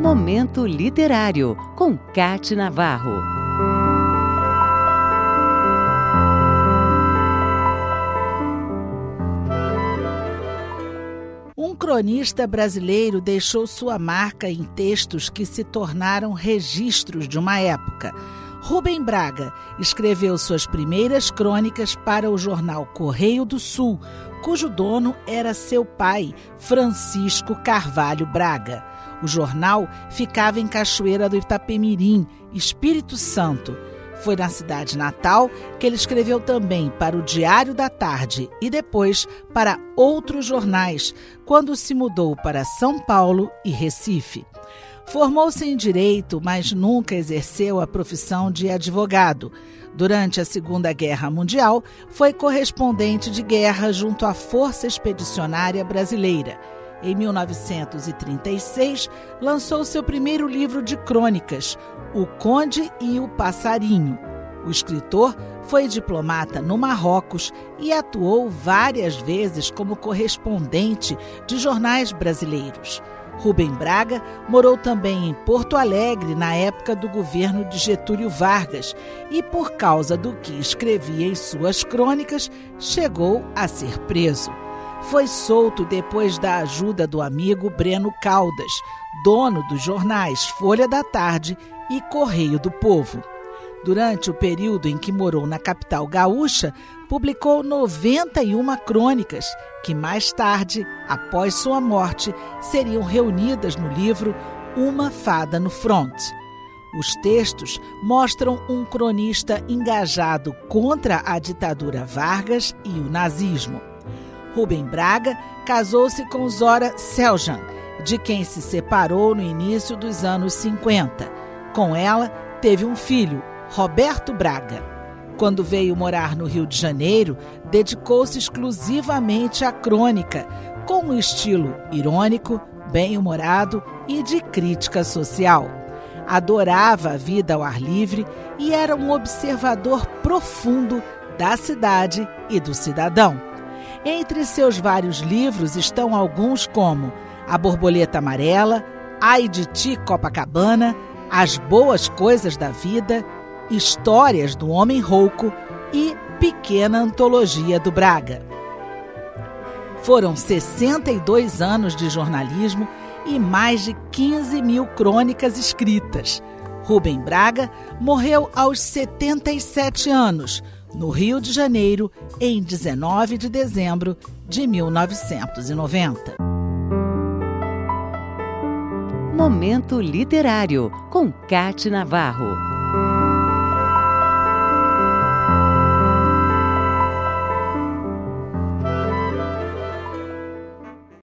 Momento Literário, com Cate Navarro. Um cronista brasileiro deixou sua marca em textos que se tornaram registros de uma época. Rubem Braga escreveu suas primeiras crônicas para o jornal Correio do Sul, cujo dono era seu pai, Francisco Carvalho Braga. O jornal ficava em Cachoeira do Itapemirim, Espírito Santo. Foi na cidade natal que ele escreveu também para o Diário da Tarde e depois para outros jornais, quando se mudou para São Paulo e Recife. Formou-se em direito, mas nunca exerceu a profissão de advogado. Durante a Segunda Guerra Mundial, foi correspondente de guerra junto à Força Expedicionária Brasileira. Em 1936, lançou seu primeiro livro de crônicas, O Conde e o Passarinho. O escritor foi diplomata no Marrocos e atuou várias vezes como correspondente de jornais brasileiros. Rubem Braga morou também em Porto Alegre na época do governo de Getúlio Vargas e, por causa do que escrevia em suas crônicas, chegou a ser preso. Foi solto depois da ajuda do amigo Breno Caldas, dono dos jornais Folha da Tarde e Correio do Povo. Durante o período em que morou na capital gaúcha, publicou 91 crônicas, que mais tarde, após sua morte, seriam reunidas no livro Uma Fada no Front. Os textos mostram um cronista engajado contra a ditadura Vargas e o nazismo. Rubem Braga casou-se com Zora Seljan, de quem se separou no início dos anos 50. Com ela, teve um filho, Roberto Braga. Quando veio morar no Rio de Janeiro, dedicou-se exclusivamente à crônica, com um estilo irônico, bem-humorado e de crítica social. Adorava a vida ao ar livre e era um observador profundo da cidade e do cidadão. Entre seus vários livros estão alguns como A Borboleta Amarela, Ai de Ti Copacabana, As Boas Coisas da Vida, Histórias do Homem Rouco e Pequena Antologia do Braga. Foram 62 anos de jornalismo e mais de 15 mil crônicas escritas. Rubem Braga morreu aos 77 anos, no Rio de Janeiro, em 19 de dezembro de 1990. Momento Literário, com Cate Navarro.